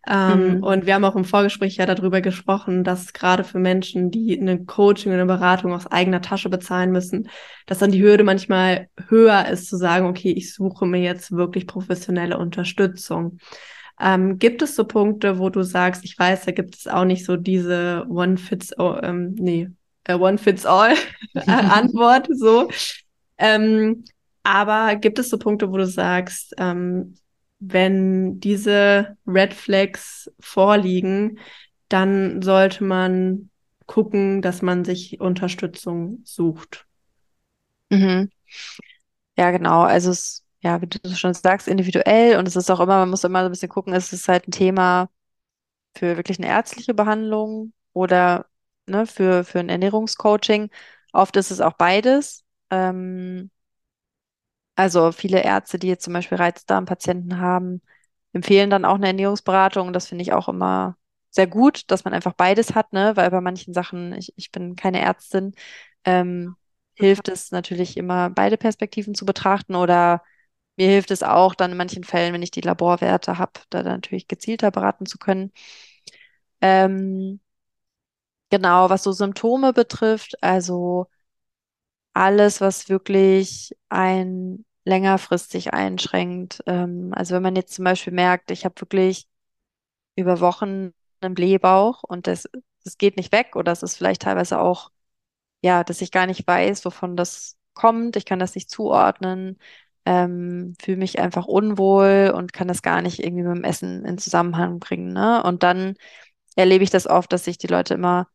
Ähm, Mhm. und wir haben auch im Vorgespräch ja darüber gesprochen, dass gerade für Menschen, die eine Coaching, eine Beratung aus eigener Tasche bezahlen müssen, dass dann die Hürde manchmal höher ist, zu sagen, okay, ich suche mir jetzt wirklich professionelle Unterstützung. Ähm, gibt es so Punkte, wo du sagst, ich weiß, da gibt es auch nicht so diese One Fits, all, ähm, nee, äh, One Fits All Antwort, so. Ähm, aber gibt es so Punkte, wo du sagst, ähm, wenn diese Red Flags vorliegen, dann sollte man gucken, dass man sich Unterstützung sucht. Mhm. Ja, genau. Also es, ja, wie du schon sagst, individuell und es ist auch immer, man muss immer so ein bisschen gucken, ist es halt ein Thema für wirklich eine ärztliche Behandlung oder ne, für, für ein Ernährungscoaching. Oft ist es auch beides. Ähm, also viele Ärzte, die jetzt zum Beispiel Reizdarmpatienten haben, empfehlen dann auch eine Ernährungsberatung. Das finde ich auch immer sehr gut, dass man einfach beides hat, ne? Weil bei manchen Sachen, ich, ich bin keine Ärztin, ähm, hilft es natürlich immer, beide Perspektiven zu betrachten oder mir hilft es auch dann in manchen Fällen, wenn ich die Laborwerte habe, da natürlich gezielter beraten zu können. Ähm, genau, was so Symptome betrifft, also alles, was wirklich ein längerfristig einschränkt. Ähm, also wenn man jetzt zum Beispiel merkt, ich habe wirklich über Wochen einen Blähbauch und das, das geht nicht weg oder es ist vielleicht teilweise auch, ja, dass ich gar nicht weiß, wovon das kommt. Ich kann das nicht zuordnen, ähm, fühle mich einfach unwohl und kann das gar nicht irgendwie mit dem Essen in Zusammenhang bringen, ne? Und dann erlebe ich das oft, dass sich die Leute immer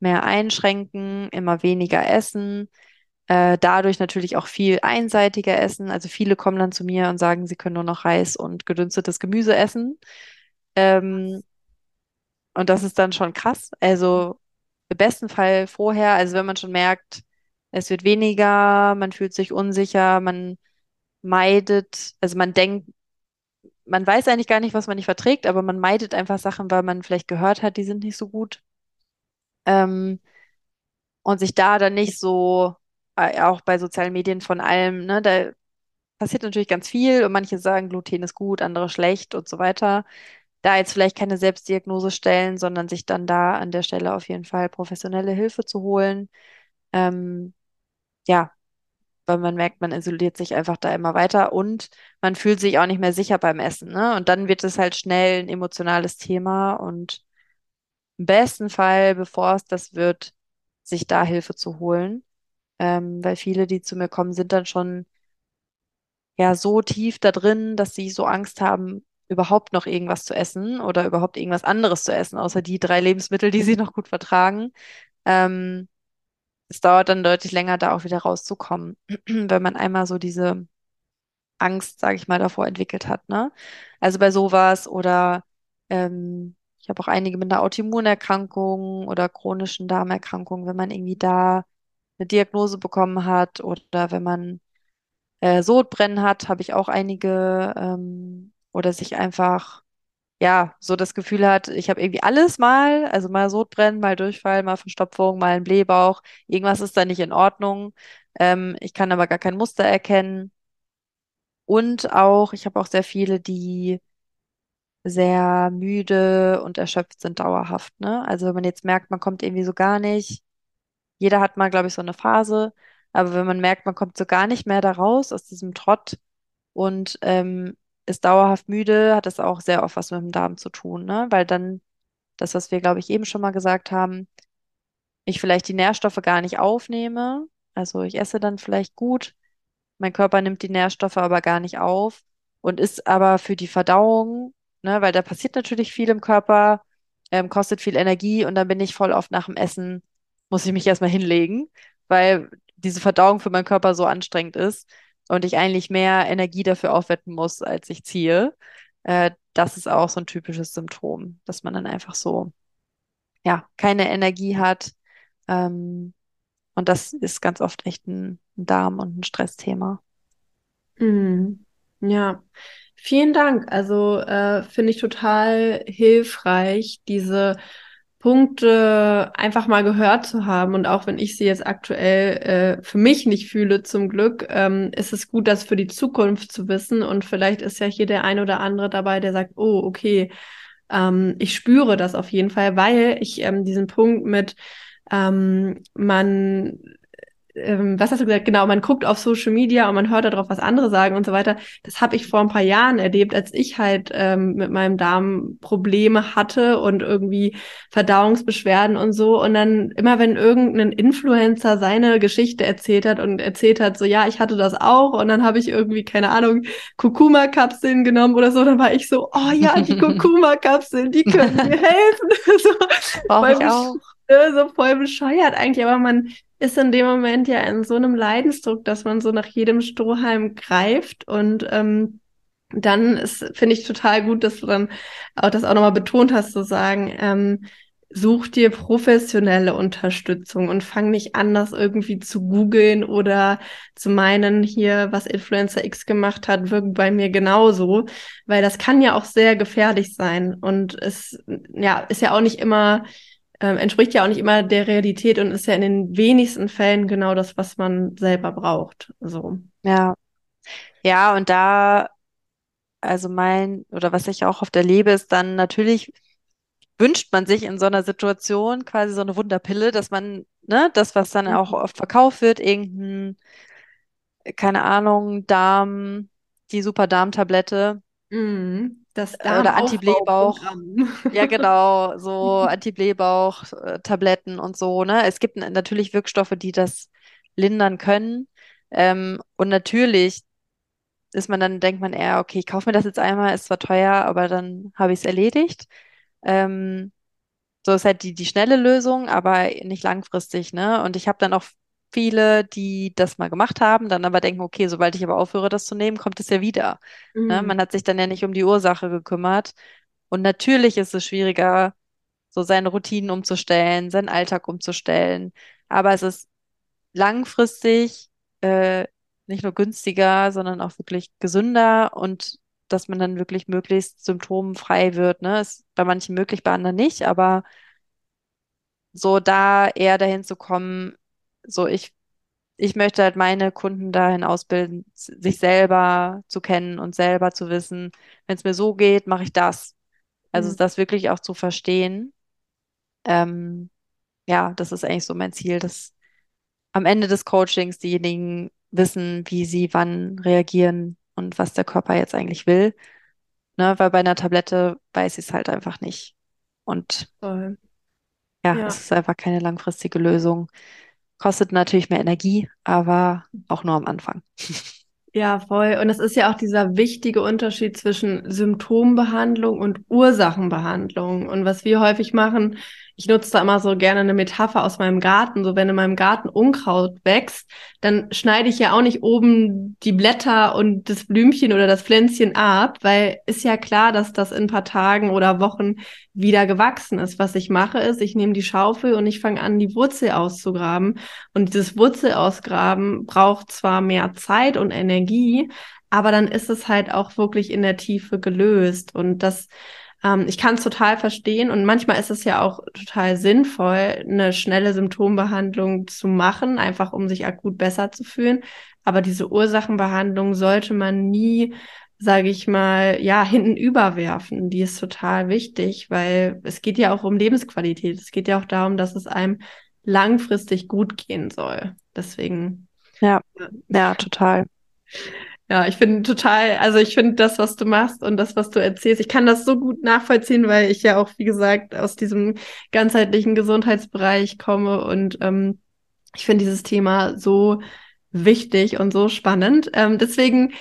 mehr einschränken, immer weniger essen Äh, dadurch natürlich auch viel einseitiger essen. Also viele kommen dann zu mir und sagen, sie können nur noch Reis und gedünstetes Gemüse essen. Ähm, und das ist dann schon krass. Also im besten Fall vorher, also wenn man schon merkt, es wird weniger, man fühlt sich unsicher, man meidet, also man denkt, man weiß eigentlich gar nicht, was man nicht verträgt, aber man meidet einfach Sachen, weil man vielleicht gehört hat, die sind nicht so gut. Ähm, und sich da dann nicht so, äh, auch bei sozialen Medien von allem, ne, da passiert natürlich ganz viel und manche sagen, Gluten ist gut, andere schlecht und so weiter. Da jetzt vielleicht keine Selbstdiagnose stellen, sondern sich dann da an der Stelle auf jeden Fall professionelle Hilfe zu holen. Ähm, ja, weil man merkt, man isoliert sich einfach da immer weiter und man fühlt sich auch nicht mehr sicher beim Essen, ne? Und dann wird es halt schnell ein emotionales Thema und im besten Fall, bevor es das wird, sich da Hilfe zu holen. Ähm, weil viele, die zu mir kommen, sind dann schon ja so tief da drin, dass sie so Angst haben, überhaupt noch irgendwas zu essen oder überhaupt irgendwas anderes zu essen, außer die drei Lebensmittel, die sie noch gut vertragen. Ähm, es dauert dann deutlich länger, da auch wieder rauszukommen, wenn man einmal so diese Angst, sage ich mal, davor entwickelt hat, ne? Also bei sowas oder ähm, ich habe auch einige mit einer Autoimmunerkrankung oder chronischen Darmerkrankungen, wenn man irgendwie da eine Diagnose bekommen hat oder wenn man äh, Sodbrennen hat, habe ich auch einige ähm, oder sich einfach ja so das Gefühl hat, ich habe irgendwie alles mal, also mal Sodbrennen, mal Durchfall, mal Verstopfung, mal ein Blähbauch, irgendwas ist da nicht in Ordnung. Ähm, ich kann aber gar kein Muster erkennen. Und auch, ich habe auch sehr viele, die sehr müde und erschöpft sind dauerhaft, ne? Also wenn man jetzt merkt, man kommt irgendwie so gar nicht, jeder hat mal, glaube ich, so eine Phase, aber wenn man merkt, man kommt so gar nicht mehr da raus aus diesem Trott und ähm, ist dauerhaft müde, hat das auch sehr oft was mit dem Darm zu tun, ne? Weil dann das, was wir, glaube ich, eben schon mal gesagt haben, ich vielleicht die Nährstoffe gar nicht aufnehme. Also ich esse dann vielleicht gut, mein Körper nimmt die Nährstoffe aber gar nicht auf und ist aber für die Verdauung, ne, weil da passiert natürlich viel im Körper, ähm, kostet viel Energie und dann bin ich voll oft nach dem Essen, muss ich mich erstmal hinlegen, weil diese Verdauung für meinen Körper so anstrengend ist und ich eigentlich mehr Energie dafür aufwenden muss, als ich ziehe. Äh, das ist auch so ein typisches Symptom, dass man dann einfach so, ja, keine Energie hat. Ähm, und das ist ganz oft echt ein, ein Darm- und ein Stressthema. Mhm. Ja, vielen Dank. Also äh, finde ich total hilfreich, diese Punkte einfach mal gehört zu haben. Und auch wenn ich sie jetzt aktuell äh, für mich nicht fühle, zum Glück, ähm, ist es gut, das für die Zukunft zu wissen. Und vielleicht ist ja hier der ein oder andere dabei, der sagt, oh, okay, ähm, ich spüre das auf jeden Fall, weil ich ähm, diesen Punkt mit ähm, man ähm, was hast du gesagt? Genau, man guckt auf Social Media und man hört darauf, was andere sagen und so weiter. Das habe ich vor ein paar Jahren erlebt, als ich halt ähm, mit meinem Darm Probleme hatte und irgendwie Verdauungsbeschwerden und so. Und dann immer, wenn irgendein Influencer seine Geschichte erzählt hat und erzählt hat, so ja, ich hatte das auch und dann habe ich irgendwie, keine Ahnung, Kurkuma-Kapseln genommen oder so, dann war ich so, oh ja, die Kurkuma-Kapseln, die können mir helfen. so, Brauche ich auch. So voll bescheuert eigentlich, aber man ist in dem Moment ja in so einem Leidensdruck, dass man so nach jedem Strohhalm greift und ähm, dann ist, finde ich total gut, dass du dann auch das auch nochmal betont hast, zu sagen, ähm, such dir professionelle Unterstützung und fang nicht an, das irgendwie zu googeln oder zu meinen, hier, was Influencer X gemacht hat, wirkt bei mir genauso, weil das kann ja auch sehr gefährlich sein und es, ja, ist ja auch nicht immer ähm, entspricht ja auch nicht immer der Realität und ist ja in den wenigsten Fällen genau das, was man selber braucht. So. Ja. Ja, und da, also mein, oder was ich auch oft erlebe, ist dann natürlich wünscht man sich in so einer Situation quasi so eine Wunderpille, dass man, ne, das, was dann auch mhm. oft verkauft wird, irgendein, keine Ahnung, Darm, die super Darmtablette, Mhm. Das oder Anti-Blähbauch. Ja, genau, so Anti-Blähbauch-Tabletten und so, ne? Es gibt natürlich Wirkstoffe, die das lindern können. Ähm, und natürlich ist man dann, denkt man eher, okay, ich kaufe mir das jetzt einmal, ist zwar teuer, aber dann habe ich es erledigt. Ähm, so ist halt die, die schnelle Lösung, aber nicht langfristig, ne? Und ich habe dann auch viele, die das mal gemacht haben, dann aber denken, okay, sobald ich aber aufhöre, das zu nehmen, kommt es ja wieder. Mhm. Ne? Man hat sich dann ja nicht um die Ursache gekümmert. Und natürlich ist es schwieriger, so seine Routinen umzustellen, seinen Alltag umzustellen. Aber es ist langfristig äh, nicht nur günstiger, sondern auch wirklich gesünder und dass man dann wirklich möglichst symptomfrei wird. Ne? Ist bei manchen möglich, bei anderen nicht, aber so da eher dahin zu kommen, so ich, ich möchte halt meine Kunden dahin ausbilden, sich selber zu kennen und selber zu wissen, wenn es mir so geht, mache ich das. Also Mhm. das wirklich auch zu verstehen. Ähm, ja, das ist eigentlich so mein Ziel, dass am Ende des Coachings diejenigen wissen, wie sie wann reagieren und was der Körper jetzt eigentlich will. Ne, weil bei einer Tablette weiß ich es halt einfach nicht. Und Toll. ja, Ja. es ist einfach keine langfristige Lösung. Kostet natürlich mehr Energie, aber auch nur am Anfang. Ja, voll. Und es ist ja auch dieser wichtige Unterschied zwischen Symptombehandlung und Ursachenbehandlung. Und was wir häufig machen, ich nutze da immer so gerne eine Metapher aus meinem Garten. So, wenn in meinem Garten Unkraut wächst, dann schneide ich ja auch nicht oben die Blätter und das Blümchen oder das Pflänzchen ab, weil ist ja klar, dass das in ein paar Tagen oder Wochen wieder gewachsen ist. Was ich mache, ist, ich nehme die Schaufel und ich fange an, die Wurzel auszugraben. Und dieses Wurzelausgraben braucht zwar mehr Zeit und Energie, aber dann ist es halt auch wirklich in der Tiefe gelöst. Und das, ähm, ich kann es total verstehen. Und manchmal ist es ja auch total sinnvoll, eine schnelle Symptombehandlung zu machen, einfach um sich akut besser zu fühlen. Aber diese Ursachenbehandlung sollte man nie sage ich mal, ja, hinten überwerfen. Die ist total wichtig, weil es geht ja auch um Lebensqualität. Es geht ja auch darum, dass es einem langfristig gut gehen soll. Deswegen. Ja, ja, total. Ja, ich finde total, also ich finde das, was du machst und das, was du erzählst, ich kann das so gut nachvollziehen, weil ich ja auch, wie gesagt, aus diesem ganzheitlichen Gesundheitsbereich komme und ähm, ich finde dieses Thema so wichtig und so spannend. Ähm, deswegen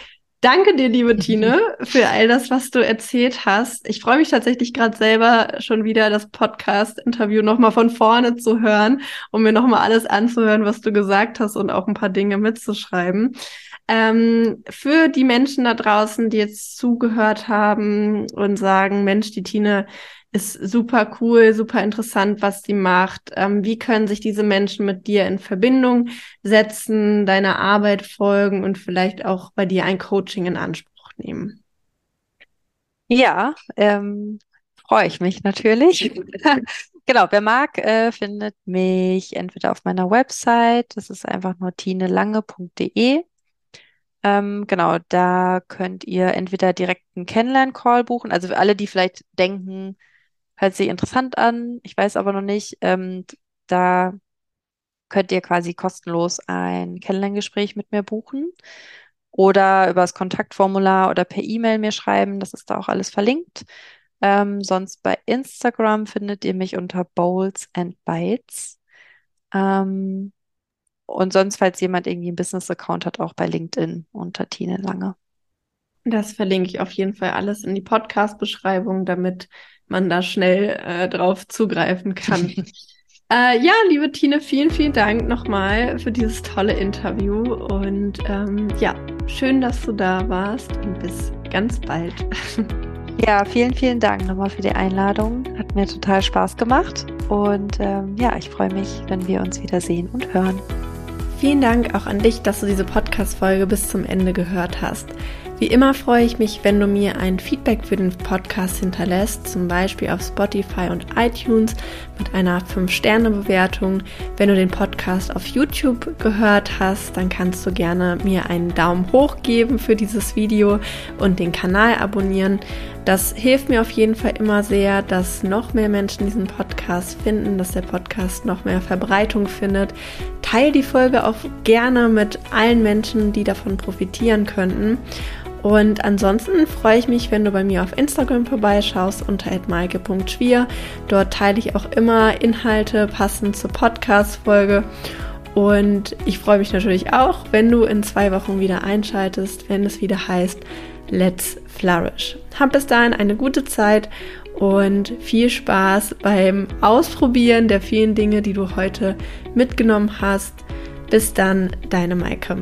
Danke dir, liebe Tine, für all das, was du erzählt hast. Ich freue mich tatsächlich gerade selber schon wieder, das Podcast-Interview nochmal von vorne zu hören, um mir nochmal alles anzuhören, was du gesagt hast und auch ein paar Dinge mitzuschreiben. Ähm, für die Menschen da draußen, die jetzt zugehört haben und sagen, Mensch, die Tine ist super cool, super interessant, was sie macht. Ähm, wie können sich diese Menschen mit dir in Verbindung setzen, deiner Arbeit folgen und vielleicht auch bei dir ein Coaching in Anspruch nehmen? Ja, ähm, freue ich mich natürlich. Genau, wer mag, äh, findet mich entweder auf meiner Website, das ist einfach nur tinelange.de. Ähm, genau, da könnt ihr entweder direkt einen Kennenlern-Call buchen, also für alle, die vielleicht denken, hört sich interessant an, ich weiß aber noch nicht, ähm, da könnt ihr quasi kostenlos ein Kennenlerngespräch mit mir buchen oder über das Kontaktformular oder per E-Mail mir schreiben, das ist da auch alles verlinkt. Ähm, sonst bei Instagram findet ihr mich unter Bowls and Bites. Ähm, und sonst, falls jemand irgendwie einen Business-Account hat, auch bei LinkedIn unter Tine Lange. Das verlinke ich auf jeden Fall alles in die Podcast-Beschreibung, damit man da schnell äh, drauf zugreifen kann. äh, ja, liebe Tine, vielen, vielen Dank nochmal für dieses tolle Interview und ähm, ja, schön, dass du da warst und bis ganz bald. Ja, vielen, vielen Dank nochmal für die Einladung. Hat mir total Spaß gemacht und ähm, ja, ich freue mich, wenn wir uns wiedersehen und hören. Vielen Dank auch an dich, dass du diese Podcast-Folge bis zum Ende gehört hast. Wie immer freue ich mich, wenn du mir ein Feedback für den Podcast hinterlässt, zum Beispiel auf Spotify und iTunes mit einer 5-Sterne-Bewertung. Wenn du den Podcast auf YouTube gehört hast, dann kannst du gerne mir einen Daumen hoch geben für dieses Video und den Kanal abonnieren. Das hilft mir auf jeden Fall immer sehr, dass noch mehr Menschen diesen Podcast finden, dass der Podcast noch mehr Verbreitung findet. Teil die Folge auch gerne mit allen Menschen, die davon profitieren könnten. Und ansonsten freue ich mich, wenn du bei mir auf Instagram vorbeischaust unter @maike.schwier. Dort teile ich auch immer Inhalte passend zur Podcast-Folge. Und ich freue mich natürlich auch, wenn du in zwei Wochen wieder einschaltest, wenn es wieder heißt Let's Flourish. Hab bis dahin eine gute Zeit und viel Spaß beim Ausprobieren der vielen Dinge, die du heute mitgenommen hast. Bis dann, deine Maike.